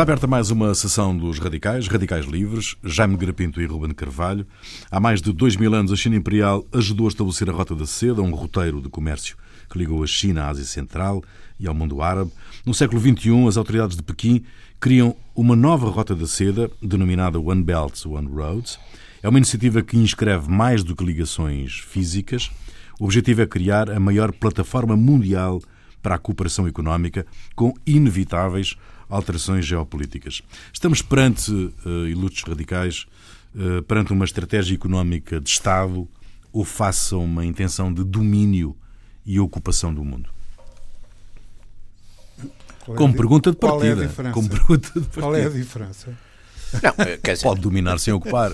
Está aberta mais uma sessão dos radicais, radicais livres, Jaime Grapinto e Ruben Carvalho. Há mais de dois mil anos, a China Imperial ajudou a estabelecer a Rota da Seda, um roteiro de comércio que ligou a China à Ásia Central e ao mundo árabe. No século XXI, as autoridades de Pequim criam uma nova Rota da Seda, denominada One Belt, One Roads. É uma iniciativa que inscreve mais do que ligações físicas. O objetivo é criar a maior plataforma mundial para a cooperação económica, com inevitáveis alterações geopolíticas. Estamos perante, uh, ilutos radicais, uh, perante uma estratégia económica de Estado ou face a uma intenção de domínio e ocupação do mundo? Qual como é pergunta de partida. Qual é a diferença? Como pergunta de partida. Qual é a diferença? Não, dizer, Pode dominar sem ocupar.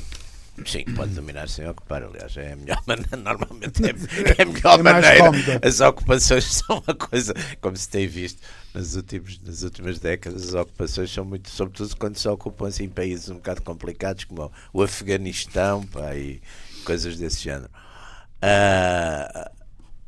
Sim, pode dominar sem ocupar, aliás, é a melhor maneira, normalmente é, é a melhor é maneira. As ocupações são uma coisa, como se tem visto nas últimas, nas últimas décadas, as ocupações são muito, sobretudo quando se ocupam assim, países um bocado complicados, como o Afeganistão pá, e coisas desse género. Uh,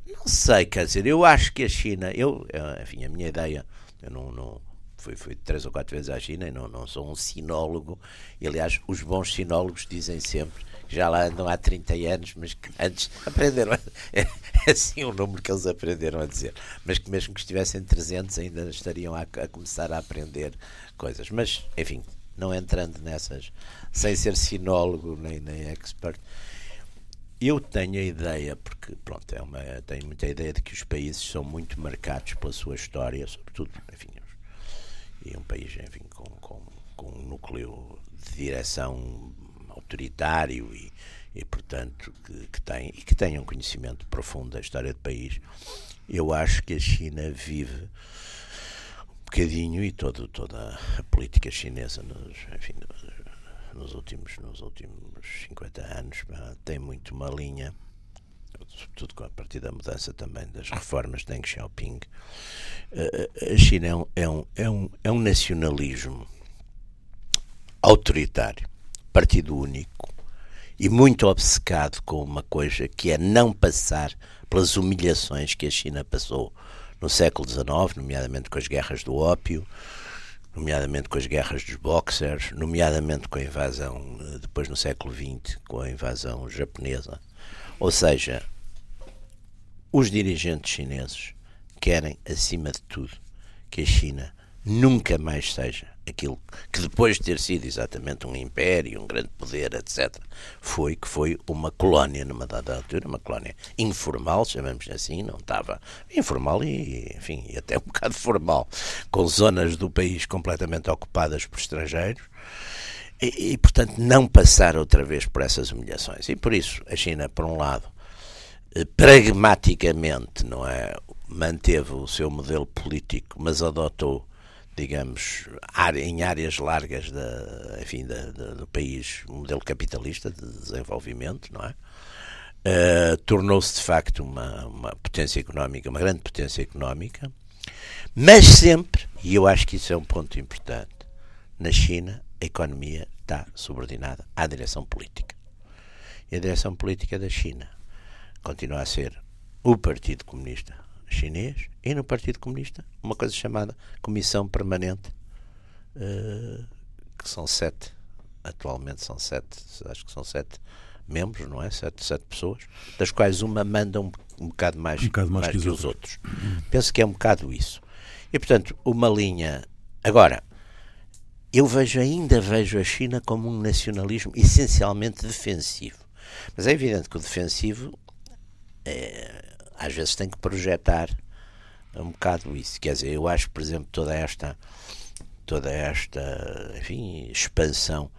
não sei, quer dizer, eu acho que a China, eu, enfim, a minha ideia, eu não, não fui, fui três ou quatro vezes à China e não, não sou um sinólogo. E, aliás, os bons sinólogos dizem sempre que já lá andam há 30 anos, mas que antes aprenderam. É, é assim o número que eles aprenderam a dizer. Mas que mesmo que estivessem 300 ainda estariam a, a começar a aprender coisas. Mas, enfim, não entrando nessas, sem ser sinólogo nem, nem expert. Eu tenho a ideia, porque pronto, é uma, tenho muita ideia de que os países são muito marcados pela sua história, sobretudo, enfim, e um país enfim, com, com, com um núcleo de direção autoritário e, e portanto, que, que, tem, e que tem um conhecimento profundo da história do país, eu acho que a China vive um bocadinho e todo, toda a política chinesa nos, enfim, nos, últimos, nos últimos 50 anos tem muito uma linha sobretudo a partir da mudança também das reformas de Deng Xiaoping, eh, a China é um, é um, é um, é um nacionalismo autoritário, partido único, e muito obcecado com uma coisa que é não passar pelas humilhações que a China passou no século XIX, nomeadamente com as guerras do ópio, nomeadamente com as guerras dos boxers, nomeadamente com a invasão, eh, depois no século XX, com a invasão japonesa. Ou seja, os dirigentes chineses querem, acima de tudo, que a China nunca mais seja aquilo que depois de ter sido exatamente um império, um grande poder, etc., foi que foi uma colónia numa dada altura, uma colónia informal, chamamos assim, não estava informal e, enfim, até um bocado formal, com zonas do país completamente ocupadas por estrangeiros. E, e, portanto, não passar outra vez por essas humilhações. E por isso, a China, por um lado, pragmaticamente, não é? Manteve o seu modelo político, mas adotou, digamos, em áreas largas da, enfim, da, da, do país, um modelo capitalista de desenvolvimento, não é? Uh, Tornou-se de facto uma, uma potência económica, uma grande potência económica, mas sempre, e eu acho que isso é um ponto importante, na China a economia está subordinada à direção política. E a direção política da China continua a ser o Partido Comunista Chinês e no Partido Comunista uma coisa chamada Comissão Permanente, uh, que são sete, atualmente são sete, acho que são sete membros, não é? Sete, sete pessoas, das quais uma manda um, um bocado mais, um bocado mais, mais que, que, os outros. outros. Penso que é um bocado isso. E portanto, uma linha. Agora, eu vejo ainda vejo a China como um nacionalismo essencialmente defensivo. Mas é evidente que o defensivo é, às vezes tem que projetar um bocado isso. Quer dizer, eu acho, por exemplo, toda esta toda esta, enfim, expansão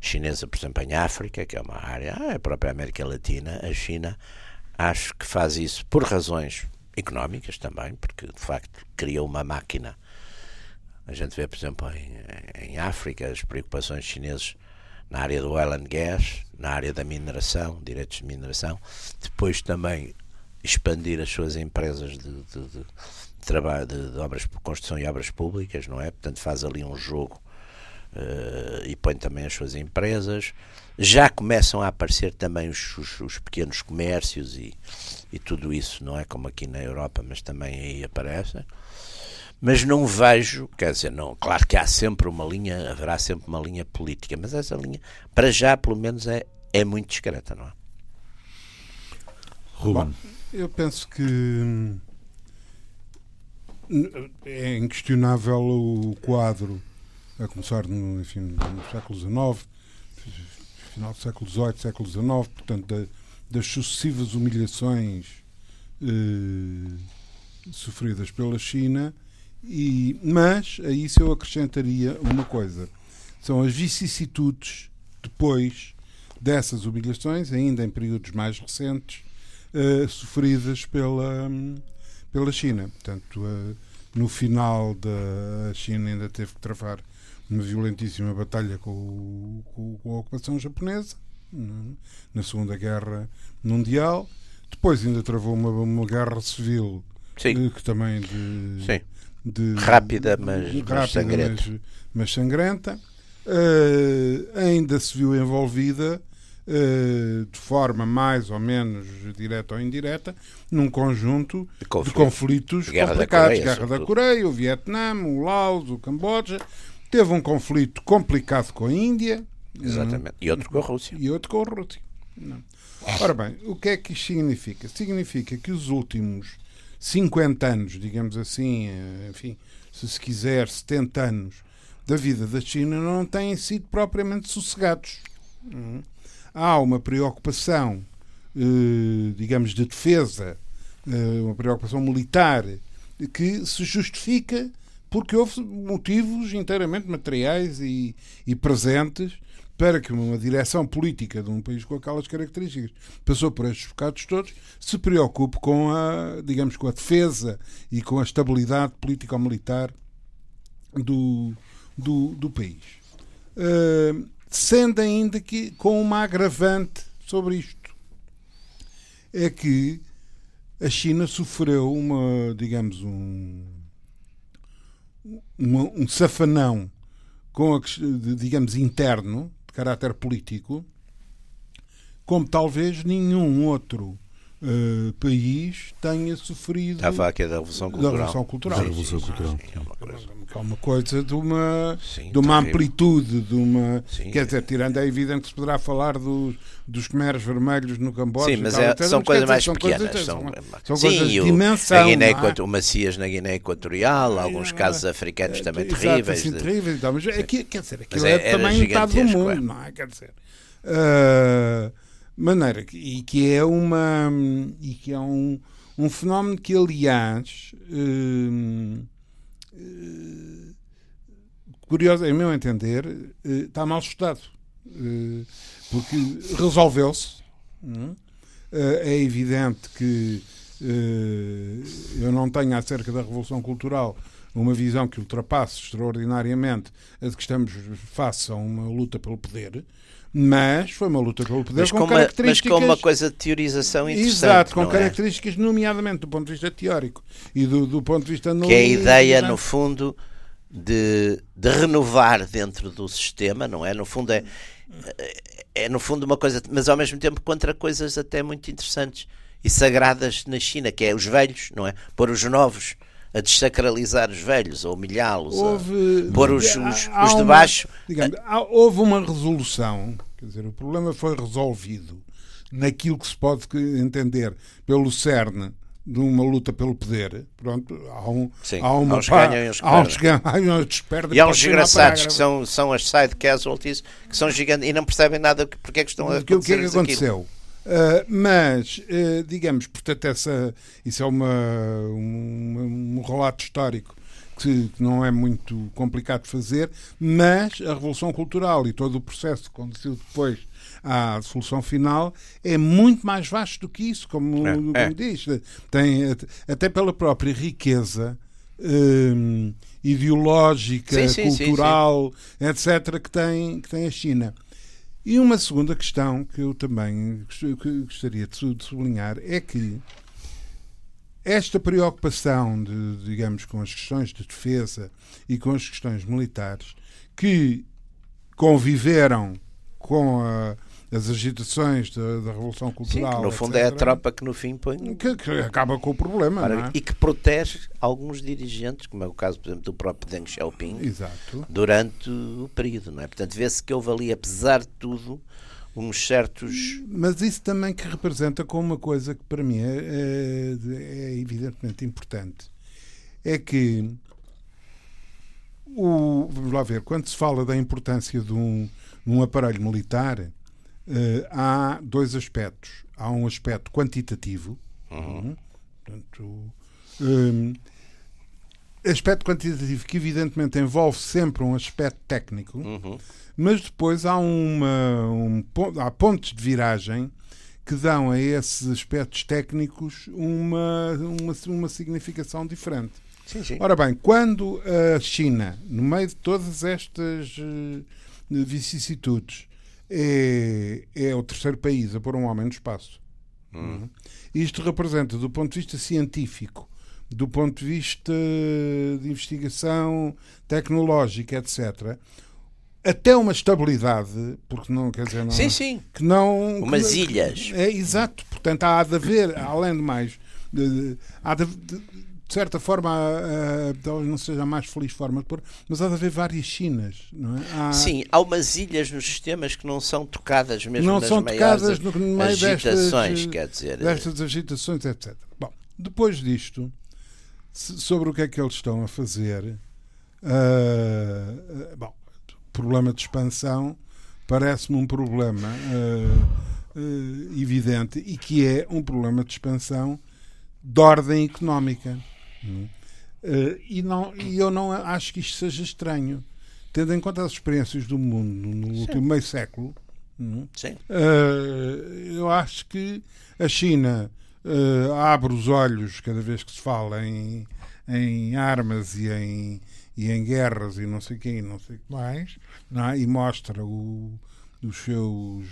chinesa, por exemplo, em África, que é uma área, ah, a própria América Latina, a China, acho que faz isso por razões económicas também, porque de facto criou uma máquina. A gente vê, por exemplo, em, em África, as preocupações chinesas na área do oil and gas, na área da mineração, direitos de mineração, depois também expandir as suas empresas de, de, de trabalho de, de, obras construção e obras públicas, não é? Portanto, faz ali um jogo uh, e põe também as suas empresas. Já começam a aparecer também os, os, os, pequenos comércios e, e tudo isso, não é como aqui na Europa, mas também aí aparece. Mas não vejo, quer dizer, não, claro que há sempre uma linha, haverá sempre uma linha política, mas essa linha, para já, pelo menos, é, é muito discreta, não é? Ruben. Bom, eu penso que hum, é inquestionável o quadro, a começar no, enfim, no século XIX, final do século XVIII, século XIX, portanto, da, das sucessivas humilhações eh, sofridas pela China, e, mas a isso eu acrescentaria uma coisa: são as vicissitudes depois dessas humilhações, ainda em períodos mais recentes, eh, sofridas pela, pela China. Portanto, uh, no final da China ainda teve que travar uma violentíssima batalha com, com, com a ocupação japonesa na Segunda Guerra Mundial. Depois ainda travou uma, uma guerra civil Sim. Eh, que também de, Sim. De rápida, mas, rápida, mas sangrenta. Mas, mas sangrenta. Uh, ainda se viu envolvida uh, de forma mais ou menos direta ou indireta num conjunto de conflitos, de conflitos Guerra complicados. Da Coreia, Guerra da Coreia, o Vietnã, o Laos, o Camboja. Teve um conflito complicado com a Índia. Exatamente. E outro com a Rússia. E outro com a Rússia. Não. Ora bem, o que é que isto significa? Significa que os últimos 50 anos, digamos assim, eh, enfim, se se quiser, 70 anos da vida da China não têm sido propriamente sossegados. Há uma preocupação, eh, digamos, de defesa, eh, uma preocupação militar que se justifica porque houve motivos inteiramente materiais e, e presentes para que uma direção política de um país com aquelas características passou por estes bocados todos, se preocupe com a, digamos, com a defesa e com a estabilidade político-militar do, do, do, país. Uh, sendo ainda que com uma agravante sobre isto. É que a China sofreu uma, digamos, um, uma, um safanão com a, digamos, interno caráter político, como talvez nenhum outro uh, país tenha sofrido. Estava aqui da Revolução Cultural. Da Revolução Cultural. Da Revolução Cultural. Sim, sim, é uma coisa. É uma coisa de uma, Sim, de uma amplitude, de uma. Sim. Quer dizer, tirando é evidente que se poderá falar dos, dos Khmeres vermelhos no Camboja. Sim, e mas tal, é- são coisas mais são pequenas. coisas- são, são Sim, coisas de o, dimensão. Guiné, é? O Macias na Guiné Equatorial, alguns casos africanos também Exato, terríveis. assim, de- terríveis e tal, mas aqui, quer dizer, aquilo é, é- também metade do gigantesco, mundo, é. não é? Quer dizer. ah, maneira e que é uma e que é um, um fenómeno que aliás hum, eh, curioso, em meu entender eh, está mal estudado Eh, porque resolveu-se hum? É evidente que eu não tenho acerca da Revolução Cultural uma visão que ultrapasse extraordinariamente a de que estamos face a uma luta pelo poder, mas foi uma luta pelo poder mas, com, com uma, mas características... com uma coisa de teorização interessante. Exato, com é? características, nomeadamente do ponto de vista teórico e do, do ponto de vista Que é a ideia, não é? no fundo, de, de renovar dentro do sistema, não é? No fundo, é, é no fundo uma coisa, mas ao mesmo tempo contra coisas até muito interessantes e sagradas na China, que é os velhos, não é? Pôr os novos a desacralizar os velhos, a humilhá-los, a Houve, pôr os, os, há os de uma- baixo. digamos, há- houve uma resolução, quer dizer, o problema foi resolvido naquilo que se pode entender pelo cerne de uma luta pelo poder. Pronto, há, um, Sim, há uma uns pá- ganham e uns que há uns ganham, há uns que perdem, E há uns uma desgraçados que são, são as side casualties que são gigantes e não percebem nada que- porque é que estão a que, o que é que acontecer aconteceu? Uh, mas, uh, digamos, portanto, essa, isso é uma, um, um relato histórico que, que não é muito complicado de fazer, mas a Revolução Cultural e todo o processo que conduziu depois à solução final é muito mais vasto do que isso, como, É, como é. diz. Tem, at- até pela própria riqueza hum, ideológica, Sim, sim, sim, cultural, etc., que tem, que tem a China. E uma segunda questão que eu também gostaria de sublinhar é que esta preocupação, de, digamos, com as questões de defesa e com as questões militares, que conviveram com a, as agitações da, da Revolução Cultural. Sim, que no fundo etc., é a tropa que no fim põe. que, que acaba com o problema. Para- é? E que protege alguns dirigentes, como é o caso, por exemplo, do próprio Deng Xiaoping, Exato. durante o período, não é? Portanto, vê-se que houve ali, apesar de tudo, uns certos. Mas isso também que representa como uma coisa que para mim é, é- é evidentemente importante. É que o, vamos lá ver, quando se fala da importância de um, de um aparelho militar, há dois aspectos. Há um aspecto quantitativo, uhum, portanto, hum, aspecto quantitativo que evidentemente envolve sempre um aspecto técnico, Uhum. mas depois há, uma, um, há pontos de viragem que dão a esses aspectos técnicos uma, uma, uma significação diferente. Sim, sim. Ora bem, quando a China, no meio de todas estas eh, vicissitudes, é, é o terceiro país a pôr um homem no espaço, Uhum. isto representa, do ponto de vista científico, do ponto de vista de investigação tecnológica, etc., até uma estabilidade, porque não quer dizer não, Sim, sim. que não Umas que- ilhas. é exato, portanto há de haver, além de mais, há de, de, de certa forma, ah, talvez não seja a mais feliz forma de pôr, mas há de haver várias Chinas, não é? Há- Sim, há umas ilhas nos sistemas que não são tocadas mesmo não nas são tocadas no, no meio agitações, destas, quer dizer. destas agitações, etc. Bom, depois disto, sobre o que é que eles estão a fazer, ah, bom, problema de expansão parece-me um problema ah, ah, evidente e que é um problema de expansão de ordem económica. Ah, e, não, e eu não acho que isto seja estranho, tendo em conta as experiências do mundo no último meio século. hum, Sim. Uh, eu acho que a China uh, abre os olhos cada vez que se fala em, em armas e em, e em guerras e não sei quem, e não sei o que mais, é? e mostra o- os seus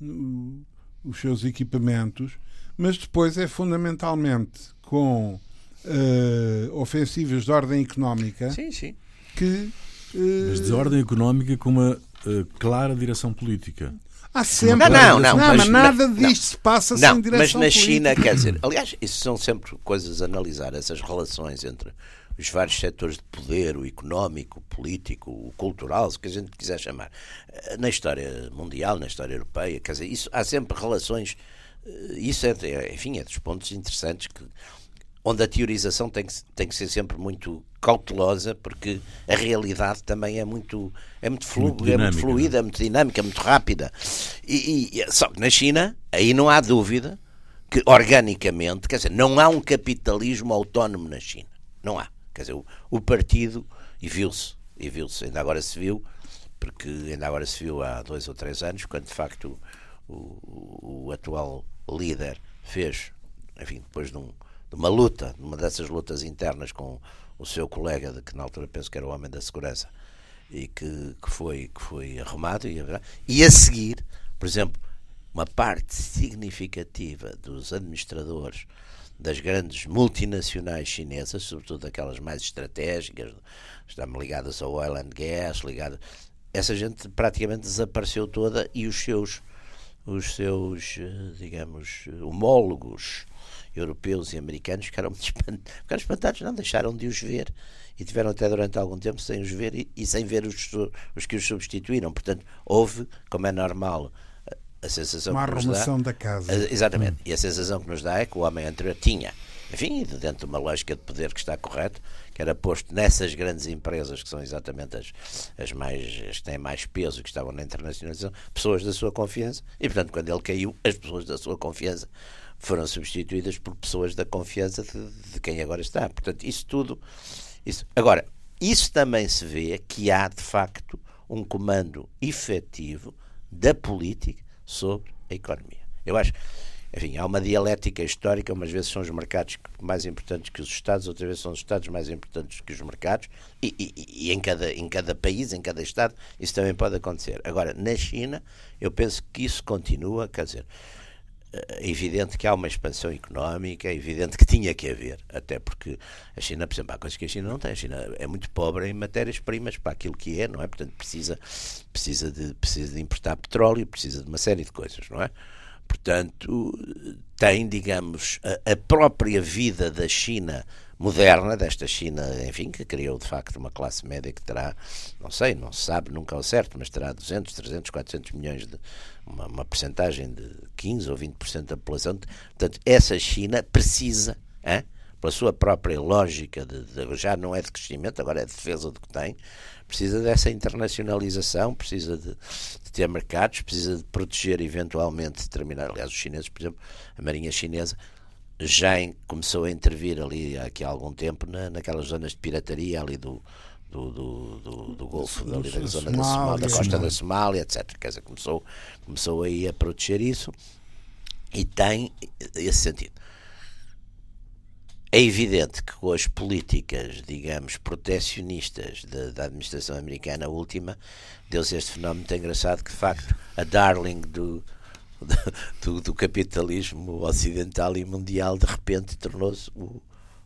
uh, os seus equipamentos, mas depois é fundamentalmente com uh, ofensivas de ordem económica Sim, sim. que uh, Mas de ordem económica com uma eh, clara direção política. Há sempre. Não, não, não, mas, mas- nada não. disto se passa Não, sem direção mas na China, política. quer dizer, aliás, isso são sempre coisas a analisar, essas relações entre os vários setores de poder, o económico, o político, o cultural, se que a gente quiser chamar. Na história mundial, na história europeia, quer dizer, isso, há sempre relações, isso é, é, enfim, é dos pontos interessantes que onde a teorização tem que, tem que ser sempre muito cautelosa, porque a realidade também é muito, é muito, flu, Muito é muito dinâmica, fluida, é muito dinâmica, é muito rápida. E- e- só que na China, aí não há dúvida que organicamente, quer dizer, não há um capitalismo autónomo na China. Não há. Quer dizer, o, o partido, e viu-se, e viu-se, ainda agora se viu, porque ainda agora se viu há dois ou três anos, quando de facto o, o- o atual líder fez, enfim, depois de, um- de uma luta, de uma dessas lutas internas com o seu colega, de que na altura penso que era o homem da segurança, e que, que, foi, que foi arrumado, e, e a seguir, por exemplo, uma parte significativa dos administradores das grandes multinacionais chinesas, sobretudo aquelas mais estratégicas, estão ligadas ao oil and gas, ligadas, essa gente praticamente desapareceu toda e os seus, os seus eh, digamos, homólogos europeus e americanos ficaram, ficaram espantados, não deixaram de os ver e tiveram até durante algum tempo sem os ver e, e sem ver os, os que os substituíram. Portanto, houve, como é normal, a, a sensação Uma que nos dá, da casa. a- Exatamente. E a sensação que nos dá é que o homem anterior tinha, enfim, dentro de uma lógica de poder que está correto, que era posto nessas grandes empresas que são exatamente as, as mais as que têm mais peso que estavam na internacionalização, pessoas da sua confiança, e portanto, quando ele caiu, as pessoas da sua confiança foram substituídas por pessoas da confiança de, de quem agora está. Portanto, isso tudo. Isso. Agora, isso também se vê que há, de facto, um comando efetivo da política sobre a economia. Eu acho, enfim, há uma dialética histórica, umas vezes são os mercados mais importantes que os Estados, outras vezes são os Estados mais importantes que os mercados, e, e- e em, cada, em cada país, em cada Estado, isso também pode acontecer. Agora, na China, eu penso que isso continua, quer dizer, é evidente que há uma expansão económica, é evidente que tinha que haver, até porque a China, por exemplo, há coisas que a China não tem. A China é muito pobre em matérias-primas para aquilo que é, não é? Portanto, precisa, precisa, de, precisa de importar petróleo, precisa de uma série de coisas, não é? Portanto, tem, digamos, a, a própria vida da China moderna, desta China, enfim, que criou de facto uma classe média que terá, não sei, não se sabe nunca ao certo, mas terá 200, 300, 400 milhões de. uma, uma percentagem de 15 ou 20% da população. Portanto, essa China precisa, hein, pela sua própria lógica, de, de, já não é de crescimento, agora é de defesa do que tem, precisa dessa internacionalização, precisa de, de ter mercados, precisa de proteger eventualmente determinar. Aliás, os chineses, por exemplo, a Marinha Chinesa já começou a intervir ali aqui há algum tempo na, naquelas zonas de pirataria ali do, do, do, do, do Golfo, ali da zona da, Somália, da costa da Somália, etc. Quer dizer, começou, começou aí a proteger isso e tem esse sentido. É evidente que com as políticas, digamos, protecionistas da, da administração americana última, deu-se este fenómeno muito engraçado que, de facto, a darling do, do, do, capitalismo ocidental e mundial, de repente tornou-se o,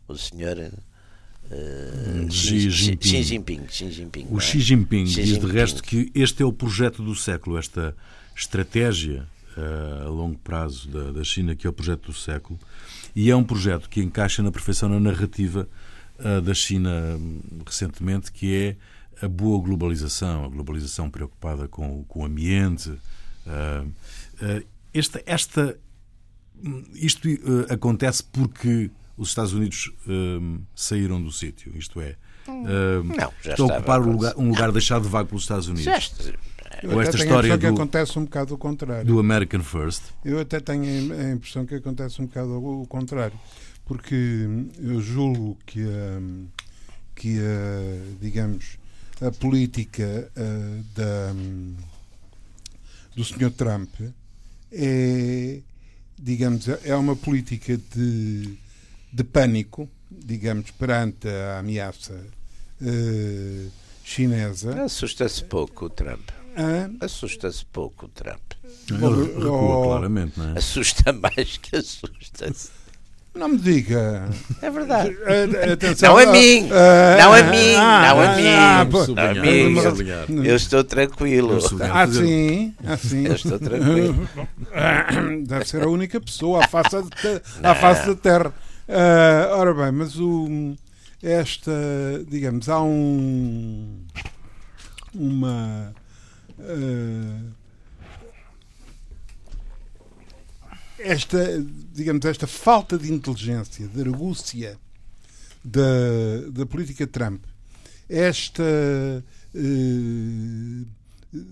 o senhor uh, Xi, Jinping. Xi Jinping. Xi Jinping o é? Xi Jinping Xi diz Jinping. de resto que este é o projeto do século, esta estratégia uh, a longo prazo da, da, China, que é o projeto do século, e é um projeto que encaixa na perfeição na narrativa uh, da China um, recentemente, que é a boa globalização, a globalização preocupada com, com o ambiente. Uh, esta, esta, isto acontece porque os Estados Unidos saíram do sítio, isto é, não, estão a ocupar um lugar, um lugar deixado vago pelos Estados Unidos. Já, eu Ou esta história que do, acontece um bocado o contrário. Do American First. Eu até tenho a impressão que acontece um bocado o contrário, porque eu julgo que a, que a, digamos, a política a, da, do Sr. Trump é, digamos, é uma política de, de pânico, digamos, perante a ameaça uh, chinesa. Assusta-se pouco o Trump. Assusta-se pouco o Trump. Ele recua oh, claramente, não é? Assusta mais que assusta-se. Não me diga. É verdade. Atenção, não a mim. Uh, não a mim. Não a mim. Ah, não a mim. Eu estou tranquilo. Ah, sim. Ah, sim. Eu estou tranquilo. Deve ser a única pessoa à face, de, à face da Terra. Uh, ora bem, mas o, esta, digamos, há um. Uma. Uh, esta, digamos, esta falta de inteligência, de argúcia da, da política Trump, esta uh,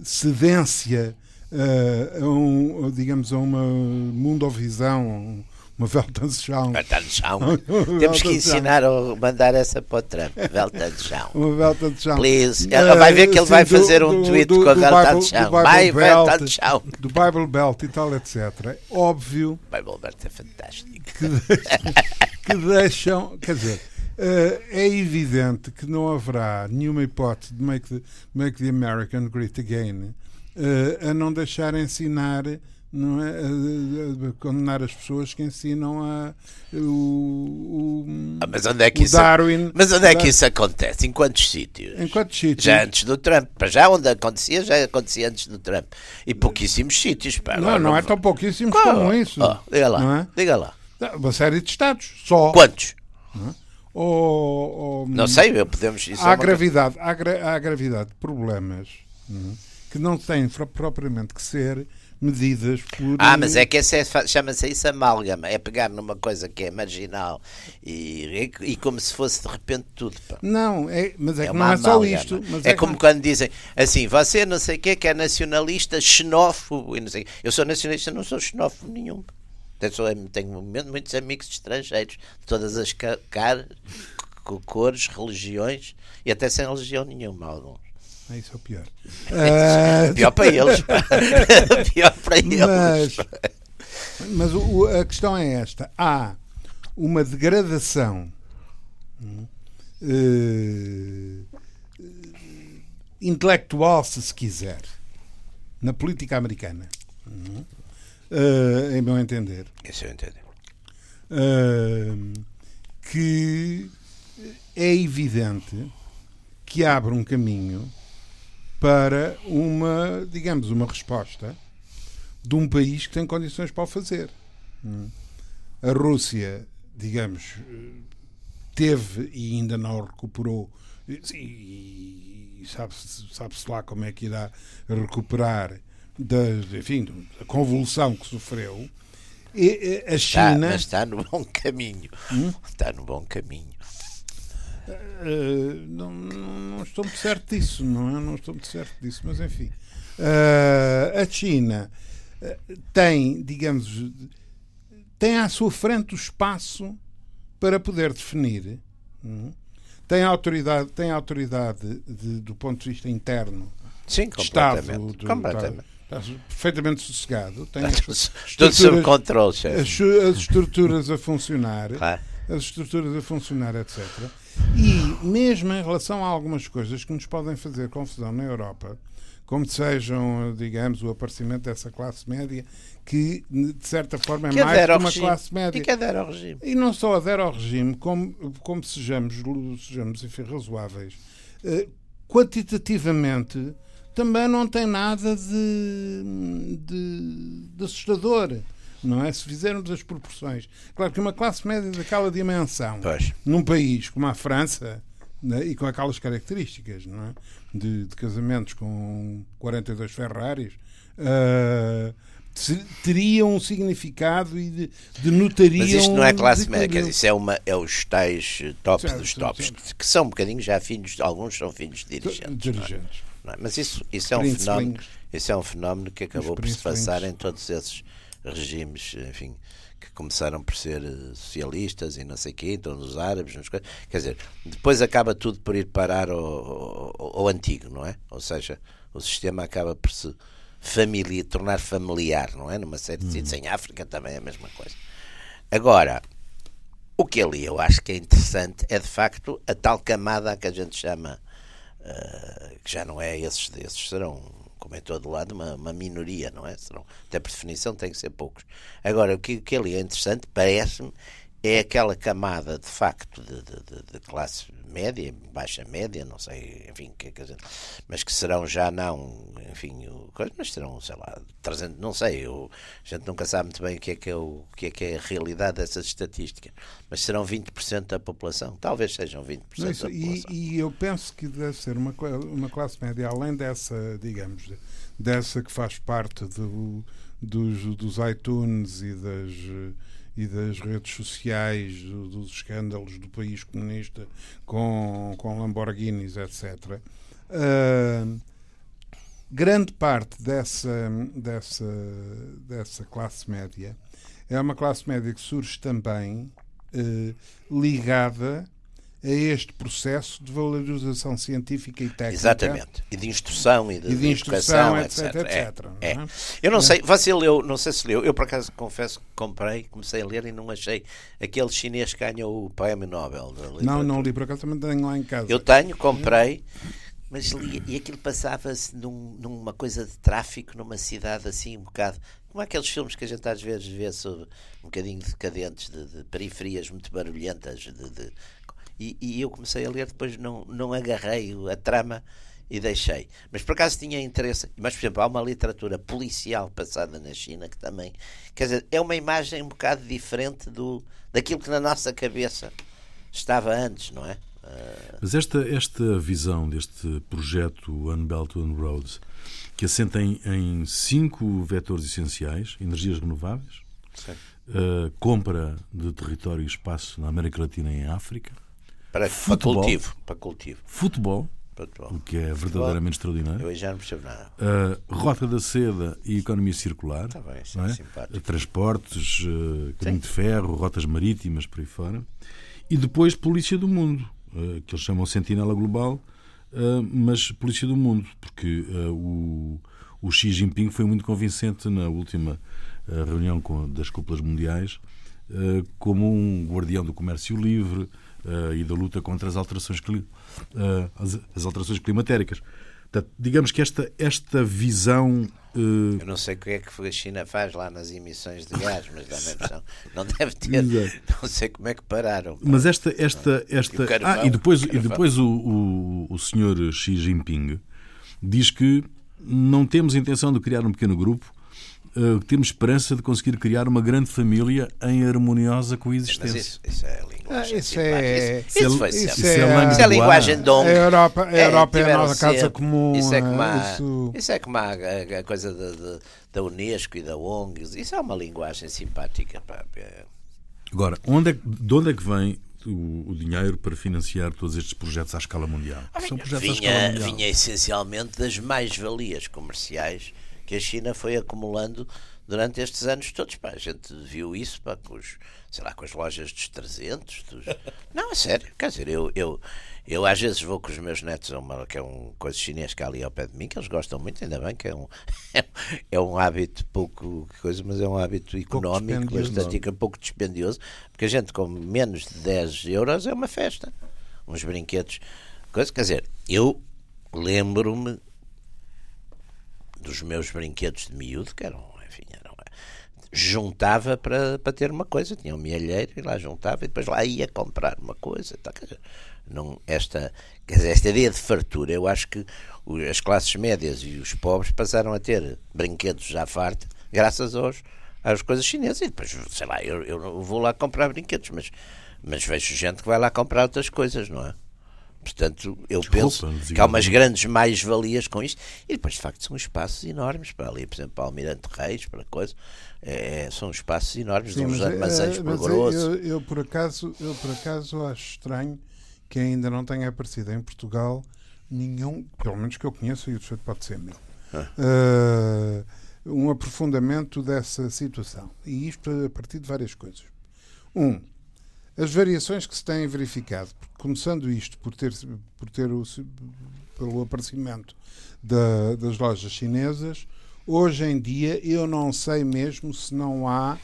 cedência uh, a um, digamos, a uma mundovisão, uma Weltanschauung. Weltanschauung. Temos que ensinar a mandar essa para o Trump. Weltanschauung. Uma Weltanschauung. Please. Ela vai ver que ele vai fazer um tweet com a Weltanschauung. Vai, Weltanschauung. Do Bible Belt e tal, etc. É óbvio. Bible Belt é fantástico. Que deixam, que deixam quer dizer, Uh, é evidente que não haverá nenhuma hipótese de make the, make the American great again uh, a não deixar ensinar não é, a, a condenar as pessoas que ensinam a, o, o, ah, mas onde é que isso, Darwin. Mas onde é que isso acontece? Em quantos sítios? Em quantos sítios? Já antes do Trump. Para já onde acontecia, já acontecia antes do Trump. E pouquíssimos sítios. Pá, não, não, é tão pouquíssimos Qual? como isso. Oh, diga lá. É? Diga lá. Uma série de estados. Só. Quantos? Não, é? ou, ou, não sei, podemos. Há, é gravidade, há, gra, há gravidade de problemas não, que não têm propriamente que ser medidas por. Ah, mas é que esse é, chama-se isso amálgama. É pegar numa coisa que é marginal e, e, e como se fosse de repente tudo. Pá. Não, é, mas é, é que não é só isto. é, é, como que... quando dizem assim: você não sei o que, que é nacionalista, xenófobo. E não sei, eu sou nacionalista, não sou xenófobo nenhum. Tenho, tenho muitos amigos estrangeiros de todas as caras, cores, religiões e até sem religião nenhuma. Alguns. É isso é o pior. Uh... pior para eles. pior para eles. Mas, mas o, a questão é esta: há uma degradação uh, intelectual, se se quiser, na política americana. uh, em meu entender. Isso eu entendo. Uh, que é evidente que abre um caminho para uma, digamos, uma resposta de um país que tem condições para o fazer. A Rússia, digamos, teve e ainda não recuperou, e, e sabe-se sabe lá como é que irá recuperar da, enfim, da convulsão que sofreu. E, a China. Está, mas está no bom caminho. Hum? Está no bom caminho. Uh, não, não, estou muito certo disso, não é? Não estou muito certo disso, mas enfim. Uh, a China uh, tem, digamos, tem à sua frente o espaço para poder definir. Hum, tem autoridade, tem autoridade de, do ponto de vista interno. Sim, completamente. Estado, do, completamente. Perfeitamente sossegado. Tem tudo sob controle, chefe. As, as, estruturas a funcionar. As estruturas a funcionar, etc. E mesmo em relação a algumas coisas que nos podem fazer confusão na Europa, como sejam, digamos, o aparecimento dessa classe média, que de certa forma é que mais que uma regime. classe média. E que adere ao regime. E não só adere ao regime, como, como sejamos, sejamos enfim, razoáveis. Uh, quantitativamente, também não tem nada de, de, de assustador não é? Se fizermos as proporções. Claro que uma classe média daquela dimensão, pois. num país como a França, né, e com aquelas características, não é? De, de casamentos com 42 Ferraris, uh, teria um significado e denotariam. Mas isto não é classe média, isso é, uma, é os tais tops certo, dos tops, certo. que são um bocadinho já filhos, alguns são filhos de dirigentes. dirigentes. Não é? Não é? Mas isso, isso, é um fenómeno, isso é um fenómeno que acabou por se passar em todos esses regimes, enfim, que começaram por ser eh, socialistas e não sei o quê, então nos árabes, nos... quer dizer, depois acaba tudo por ir parar ao, ao, ao antigo, não é? Ou seja, o sistema acaba por se familiar, tornar familiar, não é? Numa série de sítios, uhum. em África também é a mesma coisa. Agora, o que ali eu acho que é interessante é de facto a tal camada que a gente chama, uh, que já não é esses, esses serão como em todo lado, uma, uma minoria, não é? Serão, até por definição tem que ser poucos. Agora, o que, o que ali é interessante, parece-me, é aquela camada de facto de, de, de, classe média, baixa média, não sei, enfim, que, que mas que serão já não, enfim, mas serão, sei lá, 300, não sei, eu, a gente nunca sabe muito bem o que é que é, o que é, que é a realidade dessas estatísticas, mas serão 20% da população, talvez sejam 20% não, isso, da população. E, e, eu penso que deve ser uma, uma classe média, além dessa, digamos, dessa que faz parte do, dos, dos iTunes e das e das redes sociais, dos escândalos do país comunista com, com Lamborghinis, etc. Uh, grande parte dessa, dessa, dessa classe média é uma classe média que surge também uh, ligada a este processo de valorização científica e técnica. Exatamente. E de instrução e de, e de instrução, etc. etc, etc é, é. Eu não é. sei, você leu, não sei se leu, eu por acaso confesso que comprei, comecei a ler e não achei aquele chinês que ganhou o prémio Nobel. Não, não li, por acaso também tenho lá em casa. Eu tenho, comprei. Mas li, e aquilo passava-se num, numa coisa de tráfico numa cidade assim um bocado como aqueles filmes que a gente às vezes vê sobre um bocadinho decadentes de, de periferias muito barulhentas de, de e, e, eu comecei a ler, depois não, não agarrei a trama e deixei. Mas por acaso tinha interesse. Mas, por exemplo, há uma literatura policial passada na China que também. Quer dizer, é uma imagem um bocado diferente do, daquilo que na nossa cabeça estava antes, não é? Uh... Mas esta, esta visão deste projeto One Belt One Road, que assenta em, em cinco vetores essenciais: energias renováveis, uh, compra de território e espaço na América Latina e em África para, futebol, para cultivo. Para cultivo. Futebol, o que é verdadeiramente futebol, extraordinário. Eu já não percebo nada. Uh, rota da seda e economia circular. Está bem, é? simpático. Transportes, uh, caminho de ferro, rotas marítimas, por aí fora. E depois Polícia do Mundo, uh, que eles chamam Sentinela Global, mas Polícia do Mundo, porque o, o Xi Jinping foi muito convincente na última reunião com, das cúpulas mundiais como um guardião do comércio livre, uh, e da luta contra as alterações, uh, as, as, alterações climatéricas. Portanto, digamos que esta, esta visão. Uh... Eu não sei o que é que a China faz lá nas emissões de gás, mas dá a impressão. Não deve ter. não sei como é que pararam. Mas esta. esta, esta... E carvão, ah, e depois, e depois o, o, o senhor Xi Jinping diz que não temos intenção de criar um pequeno grupo uh, temos esperança de conseguir criar uma grande família em harmoniosa coexistência. Isso, isso, é Ah, isso, é, isso, isso, foi isso, isso, é, isso é linguagem dom. A Europa, a Europa é, é a nossa casa comum. Isso é como a, isso... Isso é como a, a coisa de, de, da Unesco e da ONG. Isso é uma linguagem simpática. Pá. Agora, onde é, de onde é que vem o, o, dinheiro para financiar todos estes projetos à escala mundial? Ah, São projetos vinha, à escala mundial. vinha essencialmente das mais-valias comerciais que a China foi acumulando durante estes anos todos. Pá, a gente viu isso pá, com, os, sei lá, com as lojas dos 300. Dos... Não, a sério. Quer dizer, eu, eu, eu às vezes vou com os meus netos a uma, que é um coisa chinês que há ali ao pé de mim, que eles gostam muito, ainda bem que é um, é um hábito pouco coisa, mas é um hábito económico, bastante pouco dispendioso, porque a gente com menos de 10 euros é uma festa. Uns brinquedos, coisa, quer dizer, eu lembro-me dos meus brinquedos de miúdo, que eram, juntava para, para ter uma coisa, tinha um mielheiro e lá juntava e depois lá ia comprar uma coisa. Tá, não, esta, dizer, esta ideia de fartura, eu acho que as classes médias e os pobres passaram a ter brinquedos já farta, graças aos, às coisas chinesas. E depois, sei lá, eu, eu vou lá comprar brinquedos, mas, mas vejo gente que vai lá comprar outras coisas, não é? Portanto, eu Desculpa, penso que há umas grandes mais-valias com isto. E depois, de facto, são espaços enormes para ali, por exemplo, para Almirante Reis, para coisa. É, são espaços enormes, Sim, uns armazéns é, grossos. Eu, eu, por acaso, eu, por acaso, acho estranho que ainda não tenha aparecido em Portugal nenhum, pelo menos que eu conheça, e o defeito pode ser meu, ah. uh, um aprofundamento dessa situação. E isto a partir de várias coisas. Um, as variações que se têm verificado, começando isto por ter, por ter o, pelo aparecimento da, das lojas chinesas, hoje em dia eu não sei mesmo se não há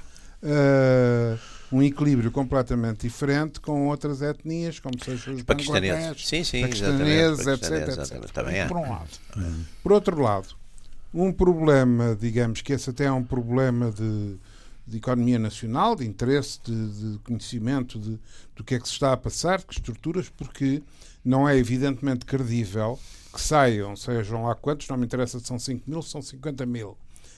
uh, um equilíbrio completamente diferente com outras etnias, como seja os paquistaneses, sim, sim, paquistaneses, etc. etc. Também por um lado. Uhum. Por outro lado, um problema, digamos que esse até é um problema de de economia nacional, de interesse, de, de conhecimento de, do que é que se está a passar, que estruturas, porque não é evidentemente credível que saiam, sejam lá quantos, não me interessa se são 5 mil, são 50 mil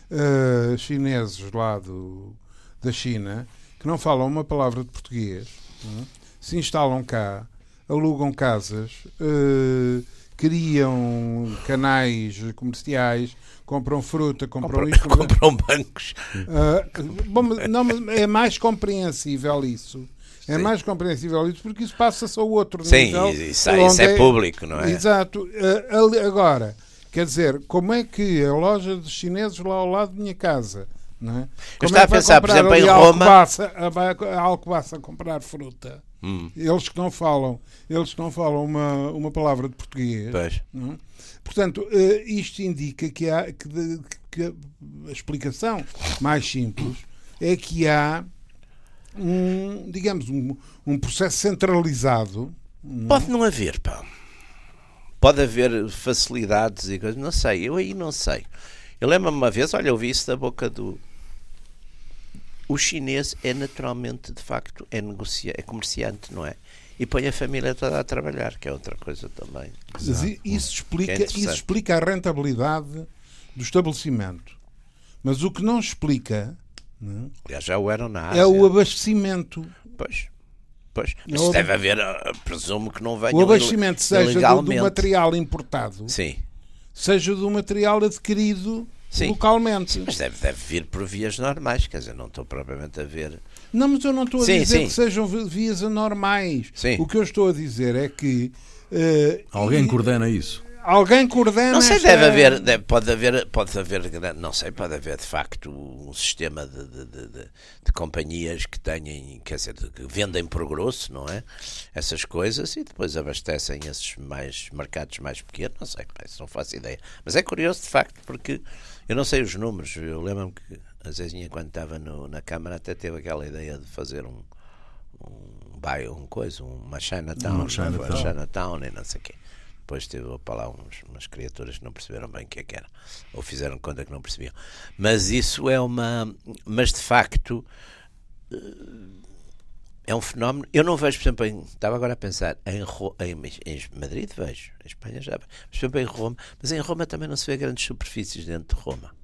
uh, chineses lá do, da China que não falam uma palavra de português, uh, se instalam cá, alugam casas, uh, criam canais comerciais, compram fruta, compram, compram bancos. Uh, bom, não, é mais compreensível isso. É Sim. mais compreensível isso porque isso passa-se ao outro Sim, nível. Sim, isso, isso é, é, público, não é? Exato. Uh, agora, quer dizer, como é que a loja dos chineses lá ao lado da minha casa não é? Eu estava é a pensar, por exemplo, em Roma. Alcobaça, a, Alcobaça a comprar fruta. Hum. Eles que não falam, eles que não falam uma, uma palavra de português. É? Portanto, eh, isto indica que, há, que, que a explicação mais simples é que há um, digamos, um, um processo centralizado. Não? Pode não haver, pá. Pode haver facilidades e coisas, não sei, eu aí não sei. Eu lembro-me uma vez, olha, eu vi isso da boca do. O chinês é naturalmente, de facto, é, negocia... é comerciante, não é? e põe a família toda a trabalhar, que é outra coisa também. Mas isso explica, é isso explica a rentabilidade do estabelecimento. Mas o que não explica não, é? já o eram na Ásia. é o abastecimento. Pois. Pois, mas é deve haver, ah, presumo que não venha O abastecimento seja do, do, material importado, Sim. seja do material adquirido Sim. localmente. Sim, mas deve, deve vir por vias normais, quer dizer, não estou propriamente a ver. Não, mas eu não estou a sim, dizer sim. que sejam vias anormais. Sim. O que eu estou a dizer é que. Uh, Alguém coordena isso. Alguém coordena. Não sei, esta... deve haver, deve, pode haver, pode haver, não sei, pode haver de facto um sistema de, de, de, de companhias que tenham, quer dizer, que vendem por grosso, não é? Essas coisas e depois abastecem esses mais mercados mais pequenos, não sei, isso não faço ideia. Mas é curioso de facto porque eu não sei os números, eu lembro-me que a Zezinha, quando estava no, na Câmara, até teve aquela ideia de fazer um, um bairro, um coisa, uma Chinatown, uma Chinatown. Uma Chinatown e não sei o quê. Depois teve para lá uns, umas criaturas que não perceberam bem o que é que era, ou fizeram conta que não percebiam. Mas isso é uma. Mas de facto eh, é um fenómeno. Eu não vejo, por exemplo, em, estava agora a pensar em, em, em Madrid, vejo, em Espanha já, mas, por exemplo, em Roma, mas em Roma também não se vê grandes superfícies dentro de Roma.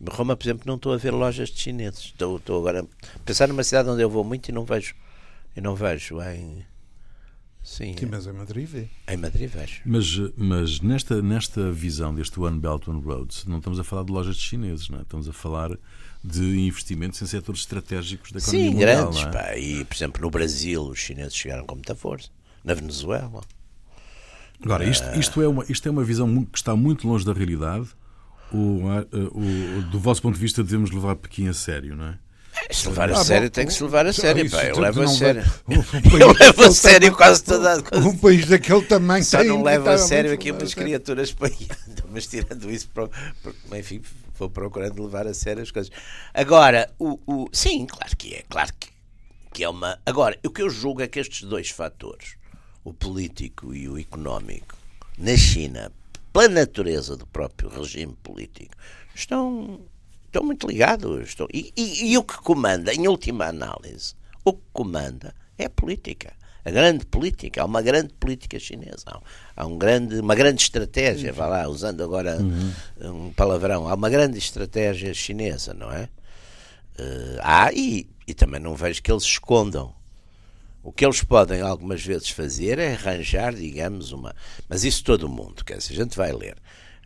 Em Roma, por exemplo, não estou a ver lojas de chineses. Estou, estou agora a pensar numa cidade onde eu vou muito e não vejo. E não vejo em. Sim, Sim mas em Madrid vê. Em Madrid vejo. Mas, mas nesta, nesta visão deste One Belt, One Road, não estamos a falar de lojas de chineses, não é? estamos a falar de investimentos em setores estratégicos da economia Sim, mundial. grandes. É? Pá. E, por exemplo, no Brasil, os chineses chegaram com muita força. Na Venezuela. Agora, isto, isto, é, uma, isto é uma visão que está muito longe da realidade. O, o, do vosso ponto de vista, devemos levar Pequim a sério, não é? Se levar a ah, sério, bom, tem que se levar a sério. Pá. Eu levo a sério. Eu levo a sério quase toda a Um país daquele tamanho Só não levo a sério aqui umas criaturas paiando, mas tirando isso, para, enfim, vou procurando levar a sério as coisas. Agora, o, o, sim, claro que é, claro que, que é uma. Agora, o que eu julgo é que estes dois fatores, o político e o económico, na China, pela natureza do próprio regime político, estão estão muito ligados. Estão, e, e, e, o que comanda, em última análise, o que comanda é a política. A grande política, há uma grande política chinesa, há, um grande, uma grande estratégia, vá lá, usando agora uhum. um palavrão, há uma grande estratégia chinesa, não é? Uh, há, e, e também não vejo que eles escondam. O que eles podem algumas vezes fazer é arranjar, digamos, uma. Mas isso todo mundo, quer dizer, a gente vai ler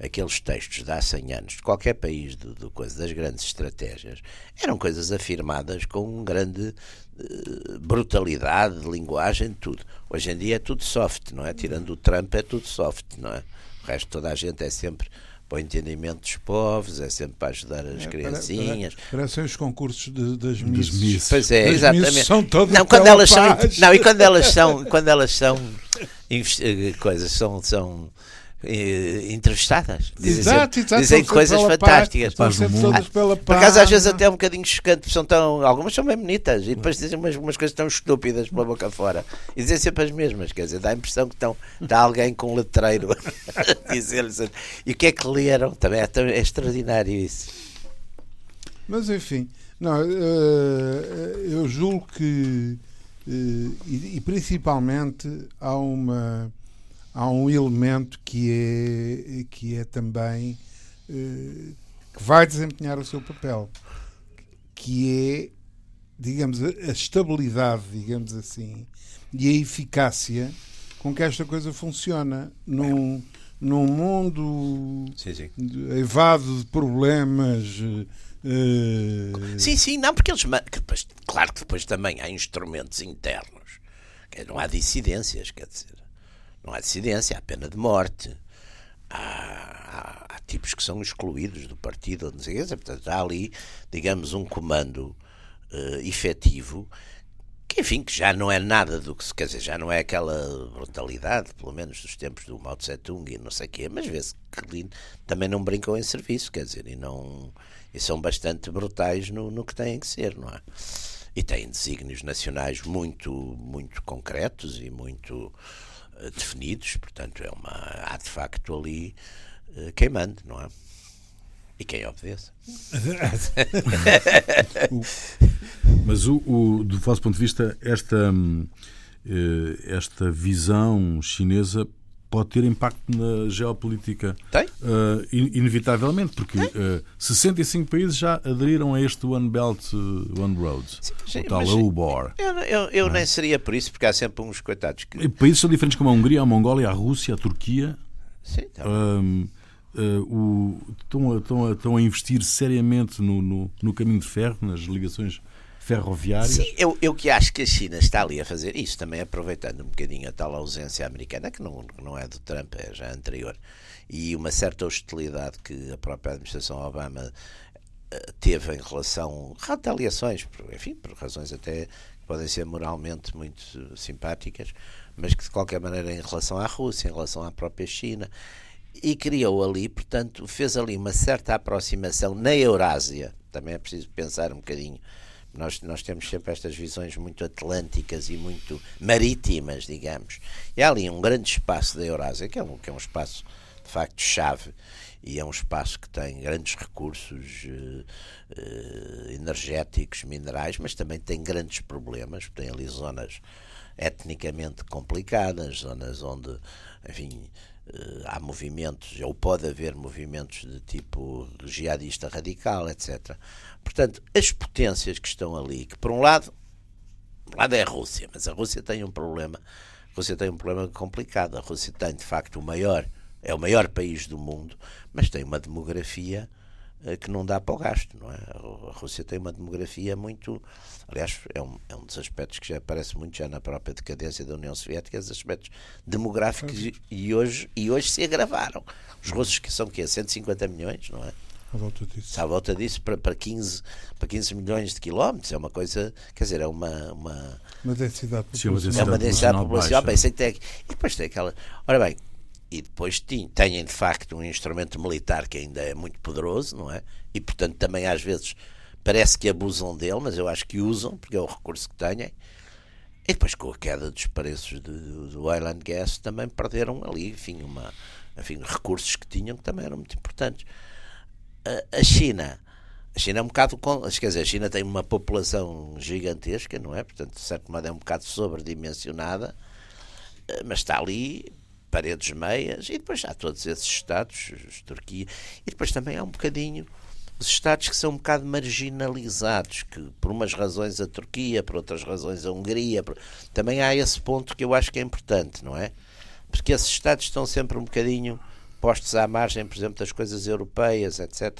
aqueles textos de há 100 anos, de qualquer país, do, do coisa, das grandes estratégias, eram coisas afirmadas com grande uh, brutalidade de linguagem, tudo. Hoje em dia é tudo soft, não é? Tirando o Trump, é tudo soft, não é? O resto, toda a gente é sempre para o entendimento dos povos, é sempre para ajudar as é, criancinhas. Parecem os concursos de, das Miss. Pois é, das exatamente. São todas não, quando elas são, não, e quando elas são, quando elas são eh, coisas, são, são eh, entrevistadas. Dizem, exato, exato, dizem coisas fantásticas. Pela Por acaso, às vezes, até é um bocadinho chocante, são tão, algumas são bem bonitas e depois dizem umas, umas coisas tão estúpidas pela boca fora. E dizem sempre as mesmas, quer dizer, dá a impressão que estão, está alguém com um letreiro a dizer-lhes. E o que é que leram? Também é, é extraordinário isso. Mas enfim, não, eh, eu julgo que, eh, e principalmente, há uma há um elemento que é, que é também uh, que vai desempenhar o seu papel, que é, digamos, a, estabilidade, digamos assim, e a eficácia com que esta coisa funciona num, num mundo sim, sim. evado de problemas. Uh... Sim, sim, não, porque eles. Que depois, claro que depois também há instrumentos internos, que não há dissidências, quer dizer. Não há dissidência, há pena de morte. Há, há, há tipos que são excluídos do partido, não sei o Portanto, há ali, digamos, um comando uh, efetivo que, enfim, que já não é nada do que se quer dizer, já não é aquela brutalidade, pelo menos dos tempos do Mao Tse Tung e não sei o quê, mas vê-se que também não brincam em serviço, quer dizer, e, não, e são bastante brutais no, no que têm que ser, não é? E têm desígnios nacionais muito, muito concretos e muito definidos, portanto, é uma, há de facto ali uh, quem manda, não é? E quem obedece. Mas o, o, do vosso ponto de vista, esta, hum, eh, esta visão chinesa pode ter impacto na geopolítica. Tem? Uh, inevitavelmente, porque uh, 65 países já aderiram a este One Belt, uh, One Road, sim, o tal UBOR. Eu, eu, eu é? nem seria por isso, porque há sempre uns coitados que... E países são diferentes como a Hungria, a Mongólia, a Rússia, a Turquia. Sim, tá um, o, estão, a, estão, a, estão a investir seriamente no, no, no caminho de ferro, nas ligações ferroviárias. Sim, eu, eu que acho que a China está ali a fazer isso, também aproveitando um bocadinho a tal ausência americana, que não, não é do Trump, é já anterior, e uma certa hostilidade que a própria administração Obama eh, teve em relação a retaliações, enfim, por razões até que podem ser moralmente muito simpáticas, mas que de qualquer maneira em relação à Rússia, em relação à própria China, e criou ali, portanto, fez ali uma certa aproximação na Eurásia, também é preciso pensar um bocadinho Nós, nós temos sempre estas visões muito atlânticas e muito marítimas, digamos. E há ali um grande espaço da Eurásia, que é um, que é um espaço de facto chave e é um espaço que tem grandes recursos uh, uh, energéticos, minerais, mas também tem grandes problemas. Tem ali zonas etnicamente complicadas, zonas onde, enfim, há movimentos, ou pode haver movimentos de tipo jihadista radical, etc. Portanto, as potências que estão ali, que por um lado, por um lado é a Rússia, mas a Rússia tem um problema, a Rússia tem um problema complicado. A Rússia tem de facto o maior, é o maior país do mundo, mas tem uma demografia eh, que não dá para o gasto, não é? A Rússia tem uma demografia muito, aliás, é um, é um dos aspectos que já aparece muito já na própria decadência da União Soviética, os aspectos demográficos e hoje, e hoje se agravaram. Os russos que são que 150 milhões, não é? À volta disso. À volta disso, para, para, 15, para 15 milhões de quilómetros, é uma coisa, quer dizer, é uma. Uma, uma densidade populacional. É uma densidade populacional. Bem, sei que tem, e depois tem aquela. Ora bem, e depois têm, de facto um instrumento militar que ainda é muito poderoso, não é? E portanto também às vezes parece que abusam dele, mas eu acho que usam, porque é o recurso que têm. E depois com a queda dos preços do, do oil and gas também perderam ali, enfim, uma, enfim, recursos que tinham que também eram muito importantes a, China. A China é um bocado. Quer dizer, a China tem uma população gigantesca, não é? Portanto, de certo modo é um bocado sobredimensionada, eh, mas está ali, paredes meias, e depois há todos esses Estados, Turquia, e depois também há um bocadinho os Estados que são um bocado marginalizados, que por umas razões a Turquia, por outras razões a Hungria, por... também há esse ponto que eu acho que é importante, não é? Porque esses Estados estão sempre um bocadinho postos à margem, por exemplo, das coisas europeias, etc.,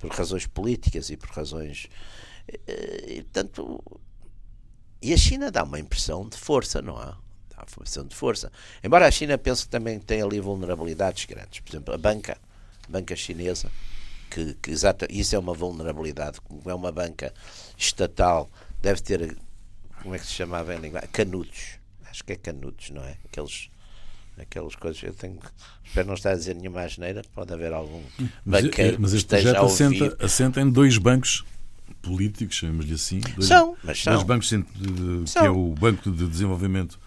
por razões políticas e por razões. Eh, e, portanto, e a China dá uma impressão de força, não há? Dá impressão de força. Embora a China pense que também tem ali vulnerabilidades grandes. Por exemplo, a banca, a banca chinesa, que, que exata, isso é uma vulnerabilidade, como é uma banca estatal, deve ter, como é que se chamava em língua? Canudos. Acho que é canudos, não é? Aqueles aquelas coisas. Eu tenho, espero não estar a dizer nenhuma asneira, pode haver algum mas, banqueiro mas este projeto assenta, assenta em dois bancos políticos, chamemos-lhe assim. Dois, são, mas são. Dois bancos de, que é o Banco de Desenvolvimento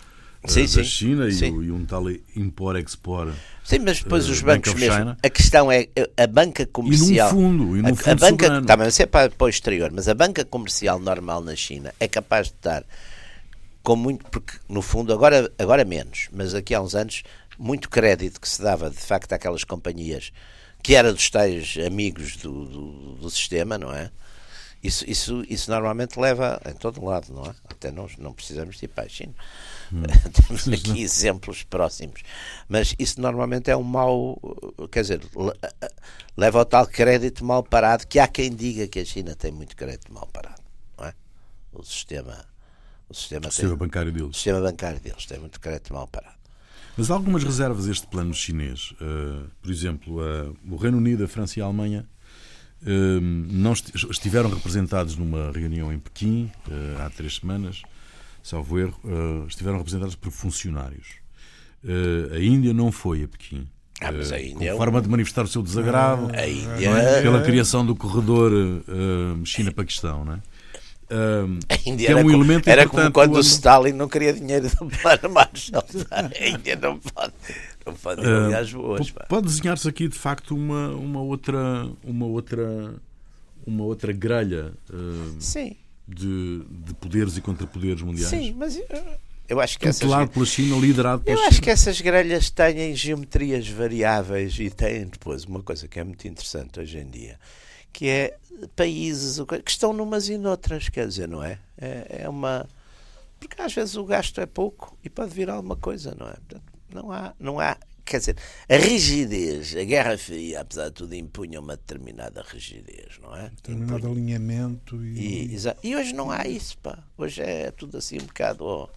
sim, da sim, China sim. E, e, um tal Impor-Expor. Sim, mas depois uh, os bancos mesmo. China. A questão é a banca comercial. E num fundo, e num fundo a, a banca, tá, mas é para, para o exterior, mas a banca comercial normal na China é capaz de estar com muito, porque no fundo agora, agora menos, mas aqui há uns anos, muito crédito que se dava de facto àquelas companhias que era dos tais amigos do, do, do sistema, não é? Isso, isso, isso normalmente leva em todo lado, não é? Até nós não precisamos de ir para a China. Hum. Temos aqui exemplos próximos. Mas isso normalmente é um mau, quer dizer, leva ao tal crédito mal parado, que há quem diga que a China tem muito crédito mal parado, não é? O sistema o sistema, o sistema tem, bancário deles. O sistema bancário deles tem muito crédito mal parado. Mas há algumas reservas a este plano chinês. Uh, por exemplo, uh, o Reino Unido, a França e a Alemanha não estiveram representados numa reunião em Pequim há três semanas, salvo erro, estiveram representados por funcionários. a Índia não foi a Pequim. Ah, mas a Índia como forma de manifestar o seu desagrado a Índia... É? pela criação do corredor China-Paquistão, não é? Um, a Índia é um como, elemento era como quando o Stalin não queria dinheiro do plano Marshall. A Índia não pode, pode uh, boas. Desenhar-se aqui de facto uma, uma outra uma outra uma outra grelha uh, de, de poderes e contrapoderes mundiais. Sim, mas eu, eu acho que Tutelado essas, pela China, liderado pela eu China. acho que essas grelhas têm geometrias variáveis e têm depois uma coisa que é muito interessante hoje em dia, que é países que estão numas e noutras, quer dizer, não é? É, é uma. Porque às vezes o gasto é pouco e pode vir alguma coisa, não é? Portanto, não há, não há. Quer dizer, a rigidez, a Guerra Fria, apesar de tudo, impunha uma determinada rigidez, não é? Determinado alinhamento. E... E, e, hoje não há isso, pá. Hoje é tudo assim um bocado. Oh,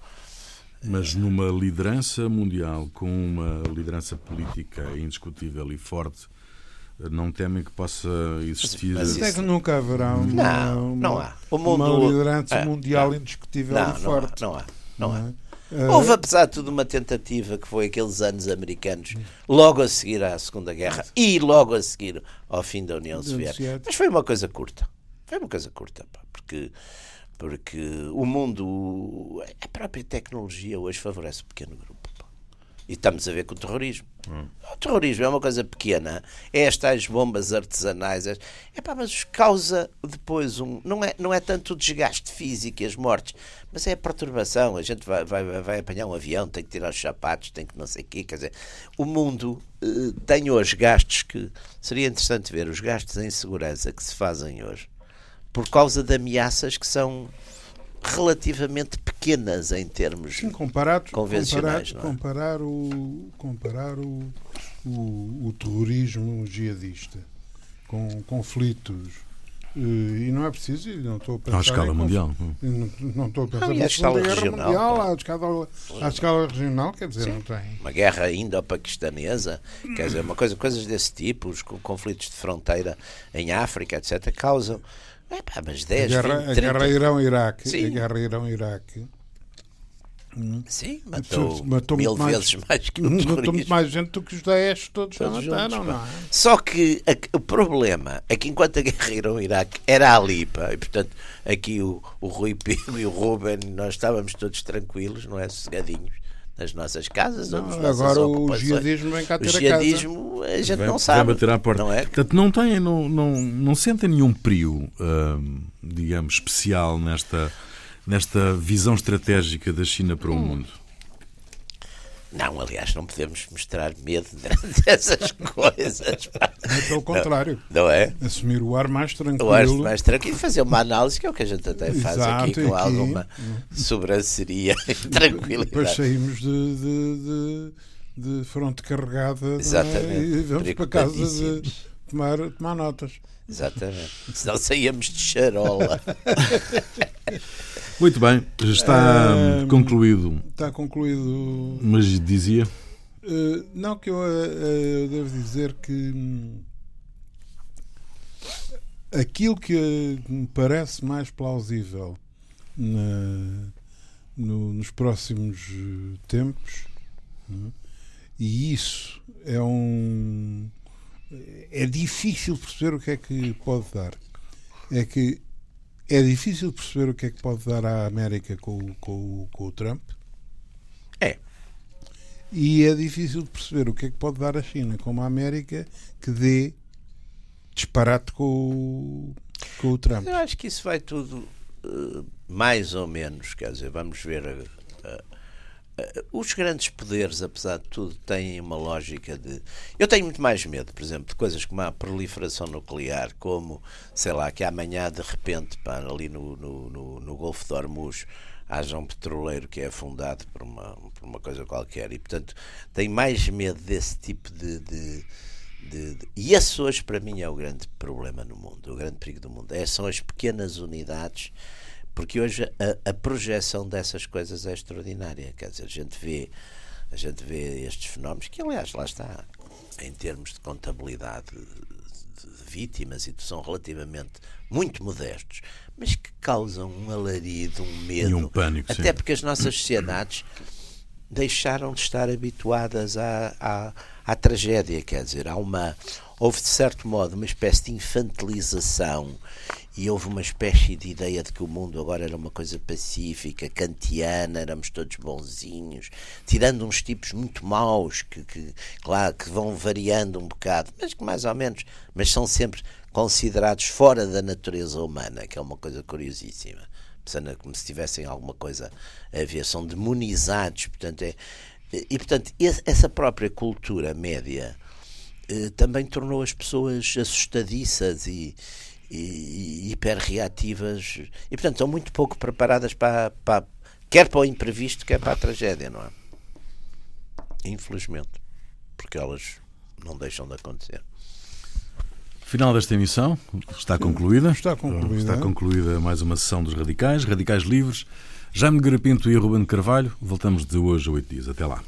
mas numa liderança mundial, com uma liderança política indiscutível e forte, não temem que possa existir. Mas até que nunca haverá uma, não, não há. O mundo, uma liderança é, mundial não, indiscutível não, e forte. Não há. Não há. Não há. Houve, apesar de tudo, uma tentativa que foi aqueles anos americanos, logo a seguir à Segunda Guerra e logo a seguir ao fim da União Soviética. Mas foi uma coisa curta. Foi uma coisa curta, pá, porque porque o mundo, a própria tecnologia hoje favorece o pequeno grupo. E estamos a ver com o terrorismo. Hum. O terrorismo é uma coisa pequena, é estas bombas artesanais, é, pá, mas causa depois um. Não é, não é tanto o desgaste físico e as mortes, mas é a perturbação. A gente vai, vai, vai apanhar um avião, tem que tirar os sapatos, tem que não sei o quê. Quer dizer, o mundo uh, tem hoje gastos que. Seria interessante ver os gastos em segurança que se fazem hoje por causa de ameaças que são relativamente pequenas em termos Sim, comparado, convencionais. Comparar, é? comparar, o, comparar o, o, o terrorismo jihadista com conflitos eh, e não é preciso, não estou a pensar. À escala mundial. Não, não estou a pensar escala regional. Mundial, à, escala, à escala regional, quer dizer, Sim. não tem. Uma guerra indo-paquistanesa, quer dizer, uma coisa, coisas desse tipo, os conflitos de fronteira em África, etc., causam é pá, mas 10, a guerra, 20, 30... a guerra Irão-Iraque. A guerra Irão-Iraque. Hum. Sim, matou, matou mil vezes mais, mais que o Matou muito mais gente do que os Daesh todos, todos mataram, juntos, não é? Só que a, o problema é que enquanto a guerra Irão-Iraque era ali, pá, e portanto aqui o, o Rui Pinto e o Ruben, nós estávamos todos tranquilos, não é? Sossegadinhos nas nossas casas não, ou nas Agora o jihadismo vem cá ter o jihadismo, a, a gente vem, não sabe. Vai bater à porta. Não é? Portanto, não, tem, não, não, não sentem nenhum perigo, hum, digamos, especial nesta, nesta visão estratégica da China para o hum. mundo? Não, aliás, não podemos mostrar medo dessas coisas. É pelo contrário. Não, não, é? Assumir o ar mais tranquilo. O ar mais tranquilo e fazer uma análise, que é o que a gente até faz Exato, aqui, com aqui, alguma sobranceria e tranquilidade. Depois saímos de, de, de, de fronte carregada é? Exatamente. e vamos para casa de tomar, tomar notas. Exatamente. Senão saíamos de charola. Muito bem, está uh, concluído. Está concluído. Mas dizia? Uh, não, que eu, uh, eu, devo dizer que hum, aquilo que me parece mais plausível na, no, nos próximos tempos, né, e isso é um. É difícil perceber o que é que pode dar. É que é difícil perceber o que é que pode dar à América com, com, com o Trump. É. E é difícil perceber o que é que pode dar à China como a América que dê disparate com o, com o Trump. Eu acho que isso vai tudo uh, mais ou menos, quer dizer, vamos ver uh, eh, os grandes poderes, apesar de tudo, têm uma lógica de. Eu tenho muito mais medo, por exemplo, de coisas como a proliferação nuclear, como, sei lá, que amanhã de repente, pá, ali no, no, no, no Golfo de Hormuz, haja um petroleiro que é afundado por uma, por uma coisa qualquer. E, portanto, tenho mais medo desse tipo de, de de, de, e esse hoje para mim é o grande problema no mundo, o grande perigo do mundo. É, são as pequenas unidades porque hoje a, a, projeção dessas coisas é extraordinária. Quer dizer, a gente vê, a gente vê estes fenómenos que, aliás, lá está, em termos de contabilidade de vítimas e são relativamente muito modestos, mas que causam um alarido, um medo, e um pânico, até sim. porque as nossas sociedades deixaram de estar habituadas à, à, à tragédia, quer dizer, há uma houve de certo modo uma espécie de infantilização e houve uma espécie de ideia de que o mundo agora era uma coisa pacífica, kantiana, éramos todos bonzinhos, tirando uns tipos muito maus que, que, claro, que vão variando um bocado, mas que mais ou menos, mas são sempre considerados fora da natureza humana, que é uma coisa curiosíssima. Como se tivessem alguma coisa a ver, são demonizados, portanto é, e portanto essa própria cultura média também tornou as pessoas assustadiças e, e, hiperreativas e, portanto, estão muito pouco preparadas para, para, quer para o imprevisto, quer para a tragédia, não é? Infelizmente, porque elas não deixam de acontecer. Final desta emissão, está concluída. Está concluída. Está concluída mais uma sessão dos Radicais, Radicais Livres. Jaime Garapinto e Ruben Carvalho. Voltamos de hoje a oito dias. Até lá.